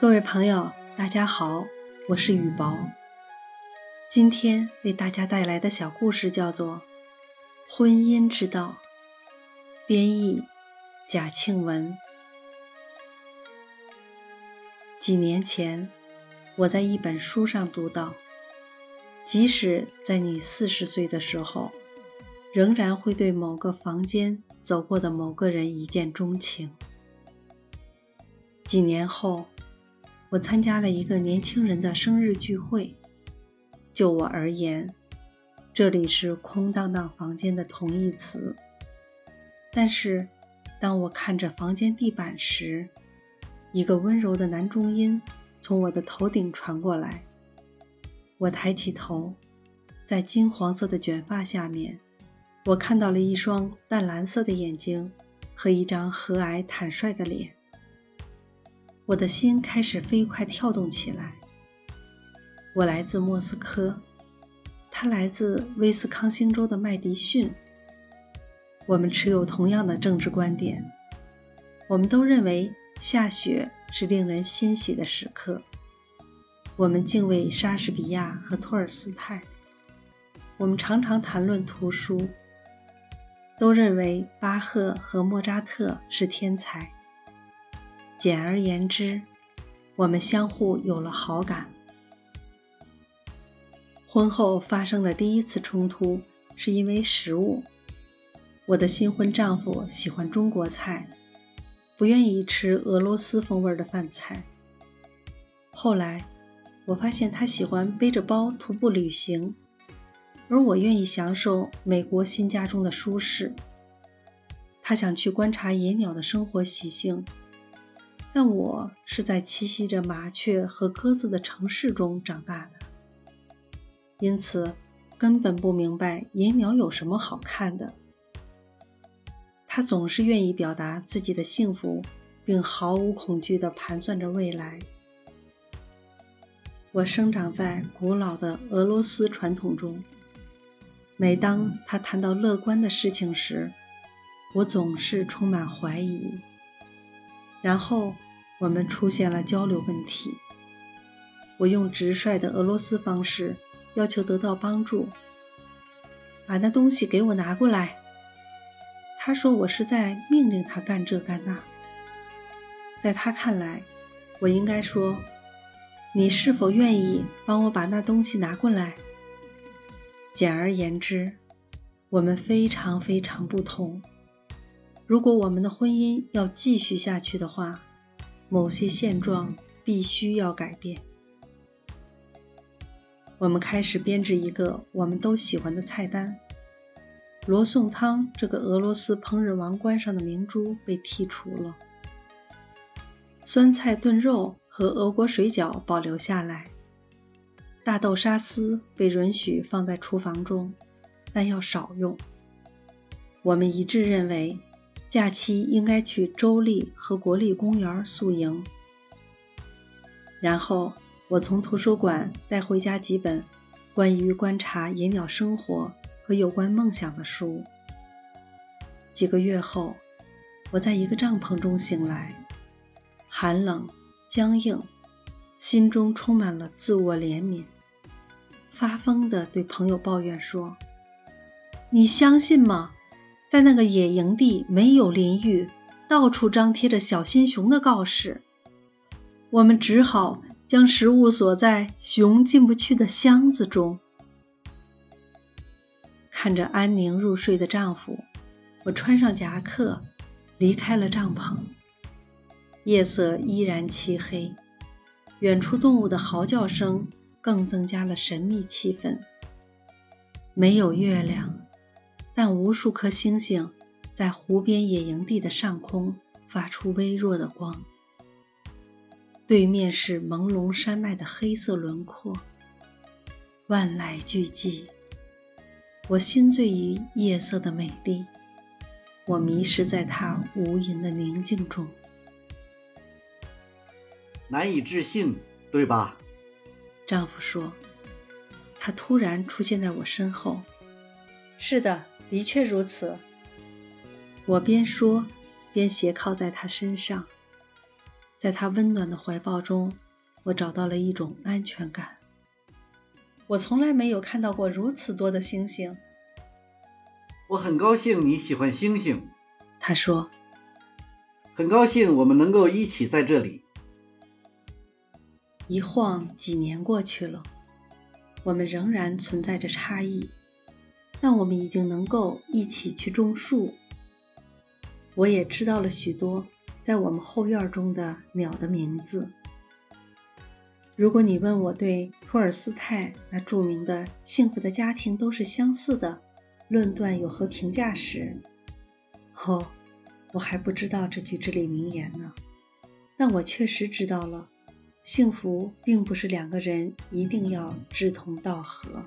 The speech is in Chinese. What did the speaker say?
各位朋友，大家好，我是雨薄。今天为大家带来的小故事叫做《婚姻之道》，编译贾庆文。几年前，我在一本书上读到，即使在你四十岁的时候，仍然会对某个房间走过的某个人一见钟情。几年后，我参加了一个年轻人的生日聚会。就我而言，这里是空荡荡房间的同义词。但是，当我看着房间地板时，一个温柔的男中音从我的头顶传过来。我抬起头，在金黄色的卷发下面，我看到了一双淡蓝色的眼睛和一张和蔼坦率的脸。我的心开始飞快跳动起来。我来自莫斯科，他来自威斯康星州的麦迪逊。我们持有同样的政治观点，我们都认为下雪是令人欣喜的时刻。我们敬畏莎士比亚和托尔斯泰。我们常常谈论图书，都认为巴赫和莫扎特是天才。简而言之，我们相互有了好感。婚后发生的第一次冲突是因为食物。我的新婚丈夫喜欢中国菜，不愿意吃俄罗斯风味的饭菜。后来，我发现他喜欢背着包徒步旅行，而我愿意享受美国新家中的舒适。他想去观察野鸟的生活习性。但我是在栖息着麻雀和鸽子的城市中长大的，因此根本不明白野鸟有什么好看的。他总是愿意表达自己的幸福，并毫无恐惧地盘算着未来。我生长在古老的俄罗斯传统中，每当他谈到乐观的事情时，我总是充满怀疑。然后我们出现了交流问题。我用直率的俄罗斯方式要求得到帮助，把那东西给我拿过来。他说我是在命令他干这干那。在他看来，我应该说：“你是否愿意帮我把那东西拿过来？”简而言之，我们非常非常不同。如果我们的婚姻要继续下去的话，某些现状必须要改变。我们开始编制一个我们都喜欢的菜单。罗宋汤这个俄罗斯烹饪王冠上的明珠被剔除了，酸菜炖肉和俄国水饺保留下来，大豆沙司被允许放在厨房中，但要少用。我们一致认为。假期应该去州立和国立公园宿营。然后我从图书馆带回家几本关于观察野鸟生活和有关梦想的书。几个月后，我在一个帐篷中醒来，寒冷、僵硬，心中充满了自我怜悯，发疯地对朋友抱怨说：“你相信吗？”在那个野营地没有淋浴，到处张贴着小心熊的告示。我们只好将食物锁在熊进不去的箱子中。看着安宁入睡的丈夫，我穿上夹克，离开了帐篷。夜色依然漆黑，远处动物的嚎叫声更增加了神秘气氛。没有月亮。但无数颗星星在湖边野营地的上空发出微弱的光，对面是朦胧山脉的黑色轮廓，万籁俱寂。我心醉于夜色的美丽，我迷失在它无垠的宁静中。难以置信，对吧？丈夫说。他突然出现在我身后。是的。的确如此，我边说边斜靠在他身上。在他温暖的怀抱中，我找到了一种安全感。我从来没有看到过如此多的星星。我很高兴你喜欢星星，他说。很高兴我们能够一起在这里。一晃几年过去了，我们仍然存在着差异，但我们已经能够一起去种树。我也知道了许多在我们后院中的鸟的名字。如果你问我对托尔斯泰那著名的“幸福的家庭都是相似的”论断有何评价时，哦。我还不知道这句至理名言呢，但我确实知道了，幸福并不是两个人一定要志同道合。